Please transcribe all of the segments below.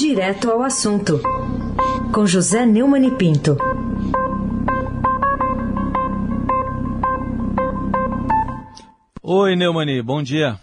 Direto ao assunto, com José Neumann e Pinto. Oi, Neumani, bom dia.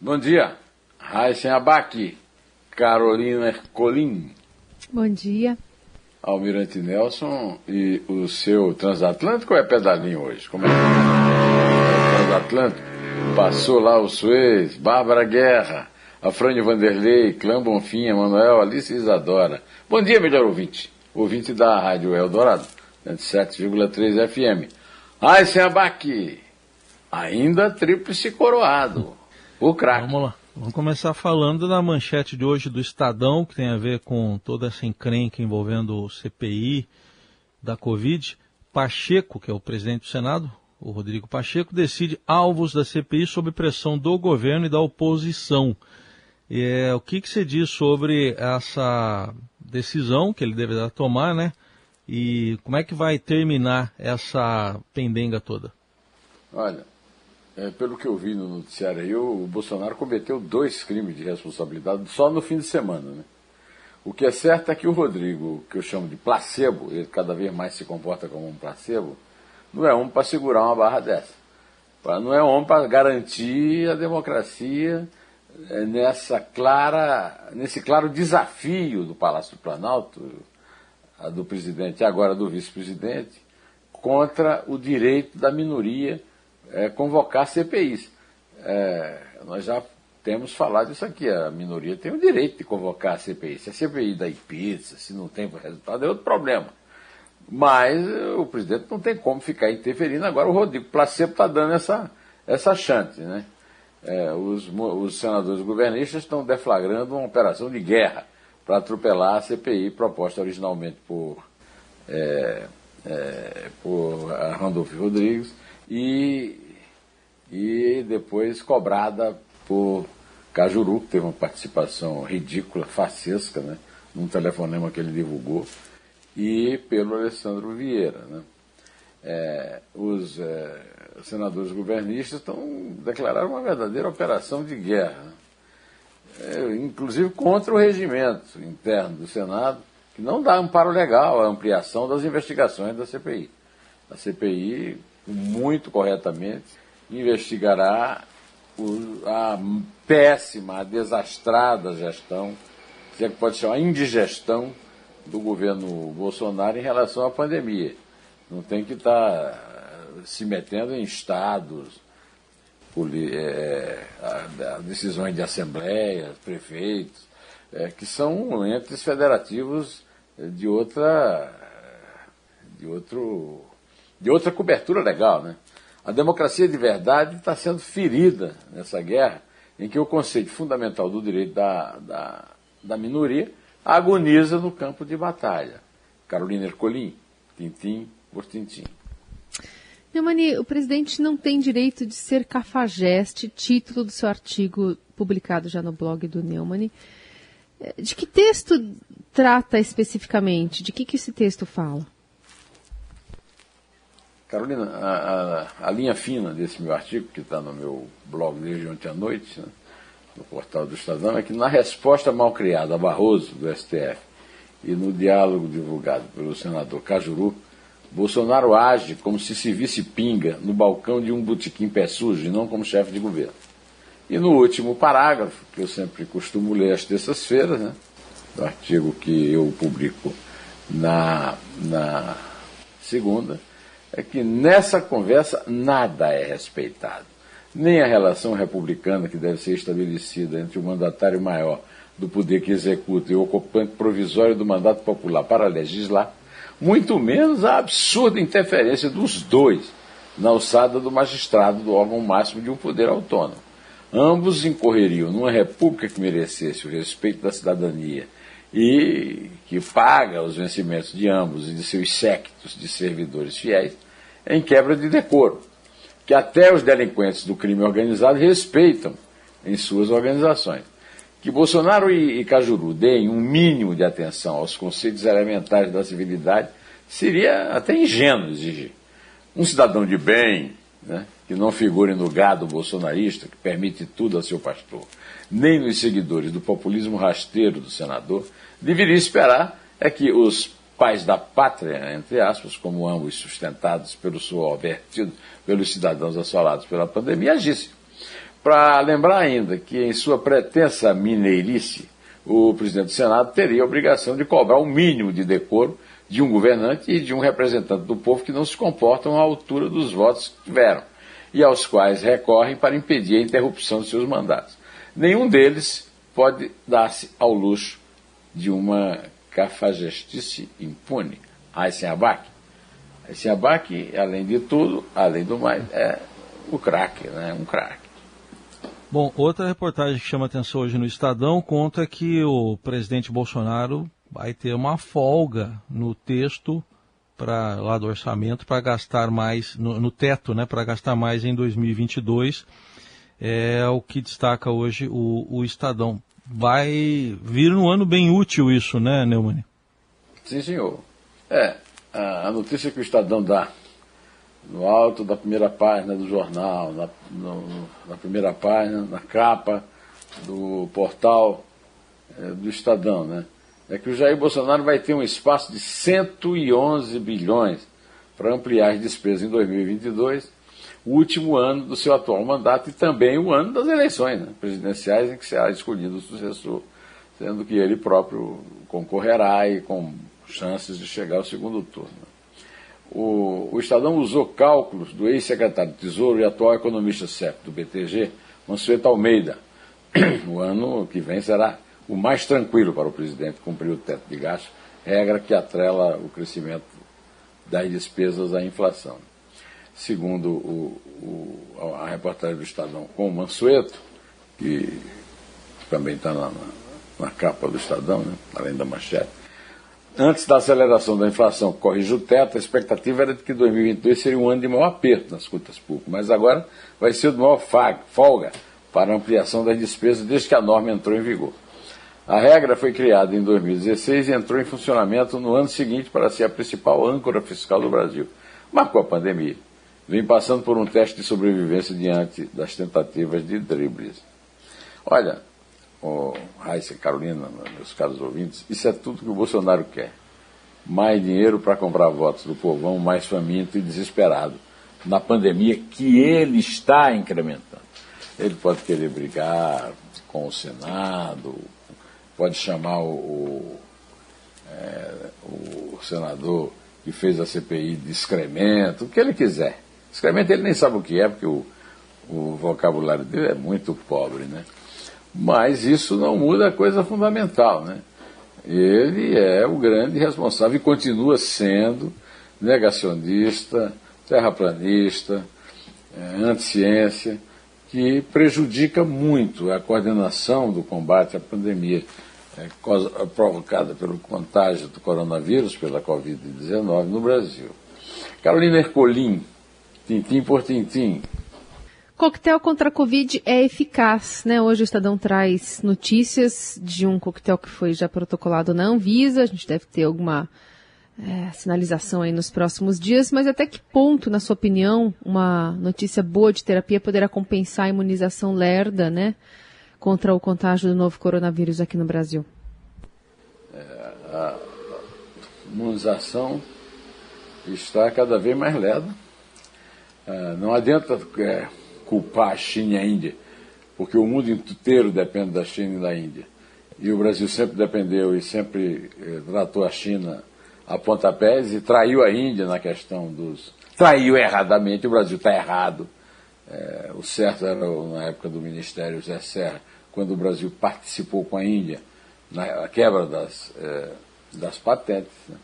Bom dia. Raíssen Abac, Carolina Colim. Bom dia. Almirante Nelson e o seu transatlântico é pedalinho hoje? Como é que é? Transatlântico? Passou lá o Suez, Bárbara Guerra, Afrânio Vanderlei, Clã Bonfim, Emanuel, Alice Isadora. Bom dia, melhor ouvinte. Ouvinte da Rádio Eldorado, 107,3 FM. Raíssen Abac, ainda tríplice coroado. O craque. Vamos lá. Vamos começar falando da manchete de hoje do Estadão, que tem a ver com toda essa encrenca envolvendo o CPI da Covid. Pacheco, que é o presidente do Senado, o Rodrigo Pacheco, decide alvos da CPI sob pressão do governo e da oposição. É, o que, que você diz sobre essa decisão que ele deverá tomar, né? E como é que vai terminar essa pendenga toda? Olha, é, pelo que eu vi no noticiário aí, o Bolsonaro cometeu dois crimes de responsabilidade só no fim de semana. Né? O que é certo é que o Rodrigo, que eu chamo de placebo, ele cada vez mais se comporta como um placebo, não é homem para segurar uma barra dessa. Não é homem para garantir a democracia nessa clara, nesse claro desafio do Palácio do Planalto, do presidente e agora do vice-presidente, contra o direito da minoria é, convocar CPIs. É, nós já temos falado isso aqui, a minoria tem o direito de convocar a CPI. Se a CPI dá pizza, se não tem resultado, é outro problema. Mas o presidente não tem como ficar interferindo. Agora o Rodrigo Placebo está dando essa, essa chance. Né? É, os, os senadores governistas estão deflagrando uma operação de guerra para atropelar a CPI proposta originalmente por, é, é, por Randolfo Rodrigues e, e depois cobrada por Cajuru, que teve uma participação ridícula, facesca, né, num telefonema que ele divulgou, e pelo Alessandro Vieira. Né. É, os é, senadores governistas estão declararam uma verdadeira operação de guerra, é, inclusive contra o regimento interno do Senado, que não dá amparo legal à ampliação das investigações da CPI. A CPI muito corretamente, investigará o, a péssima, a desastrada gestão, se é que pode chamar indigestão do governo Bolsonaro em relação à pandemia. Não tem que estar tá se metendo em estados, é, decisões de assembleias, prefeitos, é, que são entes federativos de outra de outro de outra cobertura legal. Né? A democracia de verdade está sendo ferida nessa guerra, em que o conceito fundamental do direito da, da, da minoria agoniza no campo de batalha. Carolina Ercolim, tintim por tintim. Neumani, o presidente não tem direito de ser cafajeste, título do seu artigo publicado já no blog do Neumann. De que texto trata especificamente? De que, que esse texto fala? Carolina, a, a, a, linha fina desse meu artigo, que está no meu blog desde ontem à noite, né, no portal do Estadão, é que na resposta mal criada a Barroso, do STF, e no diálogo divulgado pelo senador Cajuru, Bolsonaro age como se se visse pinga no balcão de um botequim pé sujo e não como chefe de governo. E no último parágrafo, que eu sempre costumo ler às terças-feiras, né, do artigo que eu publico na, na segunda, é que nessa conversa nada é respeitado. Nem a relação republicana que deve ser estabelecida entre o mandatário maior do poder que executa e o ocupante provisório do mandato popular para legislar, muito menos a absurda interferência dos dois na alçada do magistrado do órgão máximo de um poder autônomo. Ambos incorreriam numa república que merecesse o respeito da cidadania e que paga os vencimentos de ambos e de seus séquitos de servidores fiéis em quebra de decoro, que até os delinquentes do crime organizado respeitam em suas organizações. Que Bolsonaro e, e Cajuru deem um mínimo de atenção aos conceitos elementares da civilidade seria até ingênuo exigir. Um cidadão de bem, né, que não figure no gado bolsonarista, que permite tudo a seu pastor, nem nos seguidores do populismo rasteiro do senador, deveria esperar é que os pais da pátria, entre aspas, como ambos sustentados pelo suor vertido pelos cidadãos assolados pela pandemia, agissem. Para lembrar ainda que, em sua pretensa mineirice, o presidente do Senado teria a obrigação de cobrar o um mínimo de decoro de um governante e de um representante do povo que não se comportam à altura dos votos que tiveram e aos quais recorrem para impedir a interrupção de seus mandatos. Nenhum deles pode dar-se ao luxo de uma cafajestice impune. Eisenabach. Eisenabach, além de tudo, além do mais, é o craque, né? um craque. Bom, outra reportagem que chama atenção hoje no Estadão conta que o presidente Bolsonaro vai ter uma folga no texto para lá do orçamento para gastar mais no, no teto, né, para gastar mais em 2022. É o que destaca hoje o, o Estadão. Vai vir um ano bem útil isso, né, Neumann? Sim, senhor. É, a notícia que o Estadão dá no alto da primeira página do jornal, na, no, na primeira página, na capa do portal é, do Estadão, né? É que o Jair Bolsonaro vai ter um espaço de 111 bilhões para ampliar as despesas em 2022, o último ano do seu atual mandato e também o ano das eleições né, presidenciais em que será escolhido o sucessor, sendo que ele próprio concorrerá e com chances de chegar ao segundo turno o, o Estadão usou cálculos do ex-secretário de Tesouro e atual economista-chefe do BTG, Mansueto Almeida. O ano que vem será o mais tranquilo para o presidente cumprir o teto de gasto, regra que atrela o crescimento das despesas à inflação. Segundo o, o, a reportagem do Estadão com o Mansueto, que também está na, na, na, capa do Estadão, né, além da manchete, Antes da aceleração da inflação que corrige o teto, a expectativa era de que 2022 seria um ano de maior aperto nas contas públicas, mas agora vai ser de maior folga para ampliação das despesas desde que a norma entrou em vigor. A regra foi criada em 2016 e entrou em funcionamento no ano seguinte para ser a principal âncora fiscal do Brasil. Marcou a pandemia. Vem passando por um teste de sobrevivência diante das tentativas de dribles. Olha, oh, Raíssa Carolina, meus caros ouvintes, isso é tudo que o Bolsonaro quer. Mais dinheiro para comprar votos do povão mais faminto e desesperado na pandemia que ele está incrementando. Ele pode querer brigar com o Senado, pode chamar o, o, é, o senador que fez a CPI de excremento, o que ele quiser. Excremento ele nem sabe o que é, porque o, o vocabulário dele é muito pobre, né? Mas isso não muda a coisa fundamental, né? Ele é o grande responsável e continua sendo negacionista, terraplanista, é, anti-ciência, que prejudica muito a coordenação do combate à pandemia é, provocada pelo contágio do coronavírus pela Covid-19 no Brasil. Carolina Ercolim, tintim por tintim, Coquetel contra a Covid é eficaz, né? Hoje o Estadão traz notícias de um coquetel que foi já protocolado na Anvisa. A gente deve ter alguma é, sinalização aí nos próximos dias, mas até que ponto, na sua opinião, uma notícia boa de terapia poderá compensar a imunização lerda, né? Contra o contágio do novo coronavírus aqui no Brasil? É, a imunização está cada vez mais lerda. É, não adianta é, culpar a China e a Índia, porque o mundo inteiro depende da China e da Índia. E o Brasil sempre dependeu e sempre eh, tratou a China a pontapés e traiu a Índia na questão dos. Traiu erradamente, o Brasil está errado. É, o certo era na época do Ministério José Serra, quando o Brasil participou com a Índia na quebra das, é, das patentes. Né?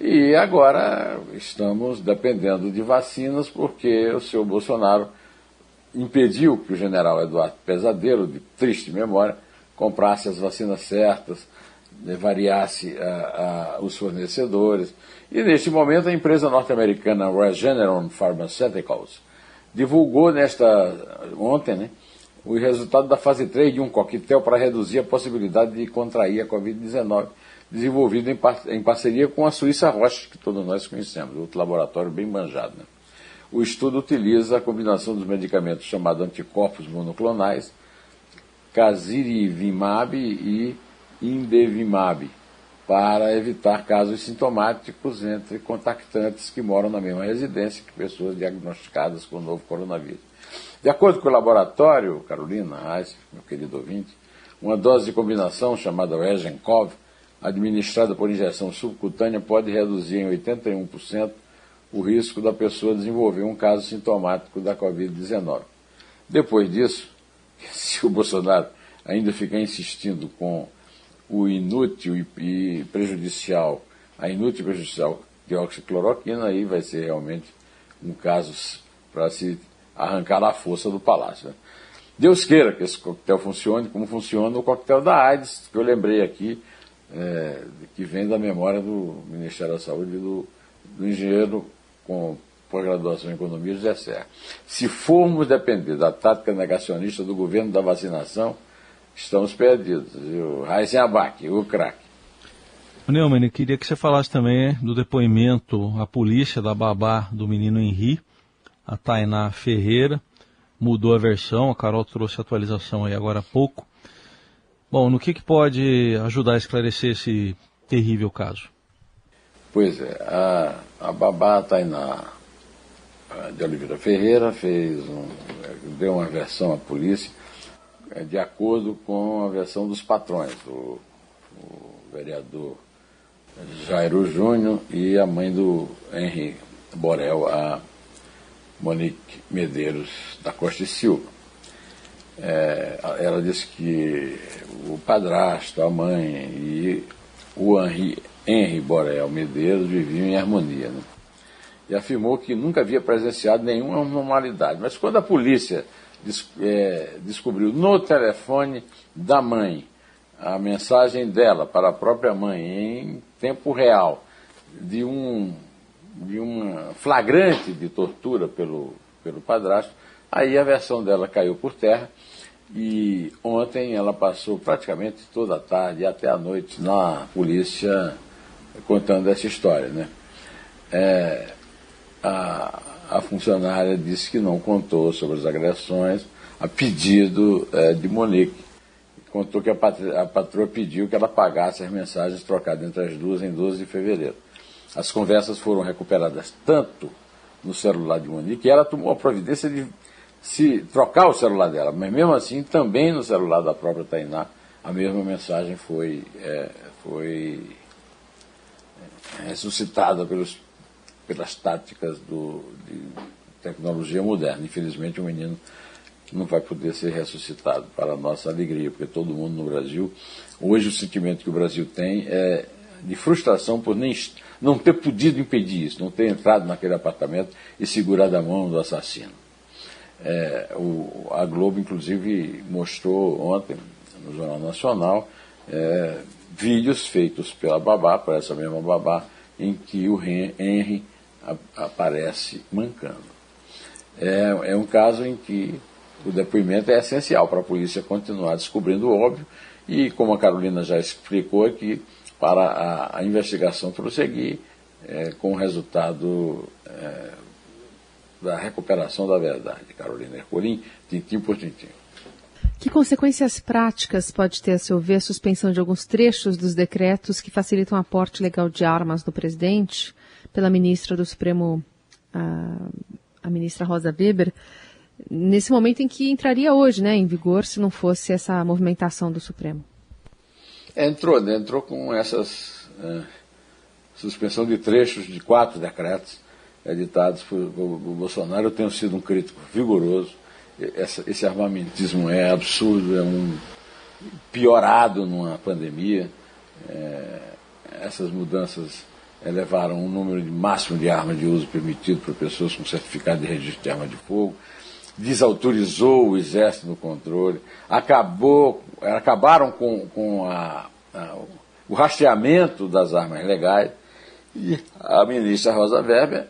E agora estamos dependendo de vacinas porque o senhor Bolsonaro impediu que o general Eduardo Pesadelo, de triste memória, comprasse as vacinas certas, né, variasse uh, uh, os fornecedores. E neste momento a empresa norte-americana Regeneron Pharmaceuticals divulgou nesta ontem né, o resultado da fase 3 de um coquetel para reduzir a possibilidade de contrair a Covid-19, desenvolvido em, par em, parceria com a Suíça Roche, que todos nós conhecemos, outro laboratório bem manjado. Né? O estudo utiliza a combinação dos medicamentos chamados anticorpos monoclonais, casirivimab e indevimab, para evitar casos sintomáticos entre contactantes que moram na mesma residência que pessoas diagnosticadas com o novo coronavírus. De acordo com o laboratório, Carolina Reis, meu querido ouvinte, uma dose de combinação chamada Regencov, administrada por injeção subcutânea, pode reduzir em 81% o risco da pessoa desenvolver um caso sintomático da Covid-19. Depois disso, se o Bolsonaro ainda ficar insistindo com o inútil e prejudicial, a inútil e prejudicial dioxicloroquina, aí vai ser realmente um caso para se arrancar a força do palácio. Né? Deus queira que esse coquetel funcione como funciona o coquetel da AIDS, que eu lembrei aqui, é, que vem da memória do Ministério da Saúde do, do engenheiro com pós-graduação em economia, José Serra. Se formos depender da tática negacionista do governo da vacinação, estamos perdidos. O Raíssen Abac, o craque. Neumann, queria que você falasse também do depoimento à polícia da babá do menino Henri, a Tainá Ferreira. Mudou a versão, a Carol trouxe a atualização aí agora há pouco. Bom, no que, que pode ajudar a esclarecer esse terrível caso? Pois é, a, a babá Tainá de Oliveira Ferreira fez um, deu uma versão à polícia é, de acordo com a versão dos patrões, o, o vereador Jairo Júnior e a mãe do Henri Borel, a Monique Medeiros da Costa e Silva. É, ela disse que o padrasto, a mãe e o Henri, Henri Borel Medeiros viviam em harmonia. Né? E afirmou que nunca havia presenciado nenhuma anormalidade. Mas quando a polícia des, é, descobriu no telefone da mãe a mensagem dela para a própria mãe em tempo real de um de uma flagrante de tortura pelo, pelo padrasto, aí a versão dela caiu por terra e ontem ela passou praticamente toda a tarde até a noite na polícia contando essa história. Né? É, a, a funcionária disse que não contou sobre as agressões a pedido é, de Monique. Contou que a, a patroa pediu que ela pagasse as mensagens trocadas entre as duas em 12 de fevereiro. As conversas foram recuperadas tanto no celular de Monique que ela tomou a providência de se trocar o celular dela, mas mesmo assim também no celular da própria Tainá a mesma mensagem foi, é, foi ressuscitada pelos, pelas táticas do, de tecnologia moderna. Infelizmente o menino não vai poder ser ressuscitado para a nossa alegria, porque todo mundo no Brasil, hoje o sentimento que o Brasil tem é de frustração por nem, não ter podido impedir isso, não ter entrado naquele apartamento e segurado a mão do assassino. É, o, a Globo, inclusive, mostrou ontem, no Jornal Nacional, é, vídeos feitos pela babá, por essa mesma babá, em que o Henry aparece mancando. É, é um caso em que o depoimento é essencial para a polícia continuar descobrindo o óbvio e, como a Carolina já explicou aqui, para a, a investigação prosseguir é, com o resultado é, da recuperação da verdade. Carolina Ercolim, tintim por tintim. Que consequências práticas pode ter, a seu ver, a suspensão de alguns trechos dos decretos que facilitam o aporte legal de armas do presidente pela ministra do Supremo, a, a ministra Rosa Weber, nesse momento em que entraria hoje né, em vigor se não fosse essa movimentação do Supremo? Entrou, né? entrou com essas é, suspensão de trechos de quatro decretos editados por, por, Bolsonaro. Eu tenho sido um crítico vigoroso. Essa, esse armamentismo é absurdo, é um piorado numa pandemia. É, essas mudanças elevaram o número de máximo de armas de uso permitido para pessoas com certificado de registro de arma de fogo. Desautorizou o exército no controle, acabou, acabaram com, com a, a, o rastreamento das armas legais. E a ministra Rosa Weber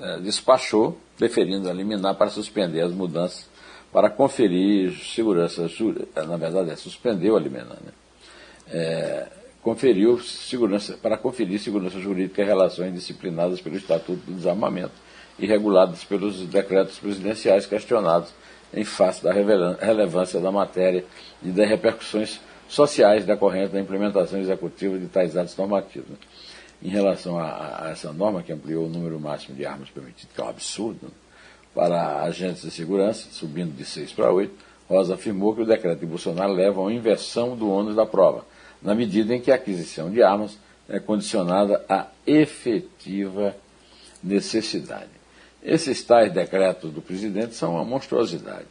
é, despachou, preferindo eliminar para suspender as mudanças para conferir segurança, na verdade é, suspendeu a liminar, né? É, conferiu segurança, para conferir segurança jurídica em relações disciplinadas pelo Estatuto do Desarmamento e reguladas pelos decretos presidenciais questionados em face da relevância da matéria e das repercussões sociais decorrentes da implementação executiva de tais atos normativos. Né? Em relação a, a, essa norma, que ampliou o número máximo de armas permitido, que é um absurdo, para agentes de segurança, subindo de 6 para 8, Rosa afirmou que o decreto de Bolsonaro leva a uma inversão do ônus da prova, na medida em que a aquisição de armas é condicionada à efetiva necessidade. Esses tais decretos do presidente são uma monstruosidade.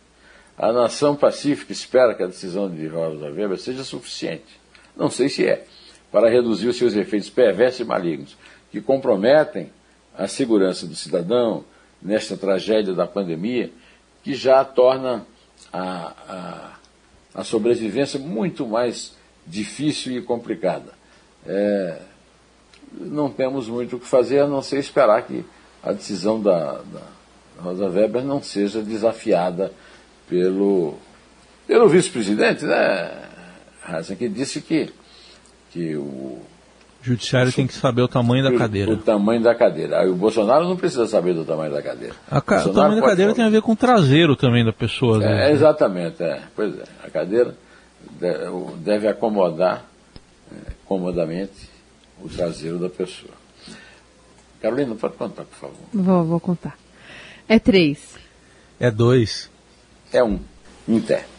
A nação pacífica espera que a decisão de Rosa Weber seja suficiente, não sei se é, para reduzir os seus efeitos perversos e malignos, que comprometem a segurança do cidadão nesta tragédia da pandemia, que já torna a, a, a sobrevivência muito mais difícil e complicada. É, não temos muito o que fazer a não ser esperar que a decisão da, da Rosa Weber não seja desafiada pelo, pelo vice-presidente, né, que disse que, que o. Judiciário tem que saber o tamanho da cadeira. O tamanho da cadeira. Aí o Bolsonaro não precisa saber do tamanho da cadeira. Ca... O tamanho da cadeira falar. tem a ver com o traseiro também da pessoa. Né? É, exatamente, é. Pois é. A cadeira deve acomodar é, comodamente o traseiro da pessoa. Carolina, pode contar, por favor. Vou, vou contar. É três. É dois. É um. Inter.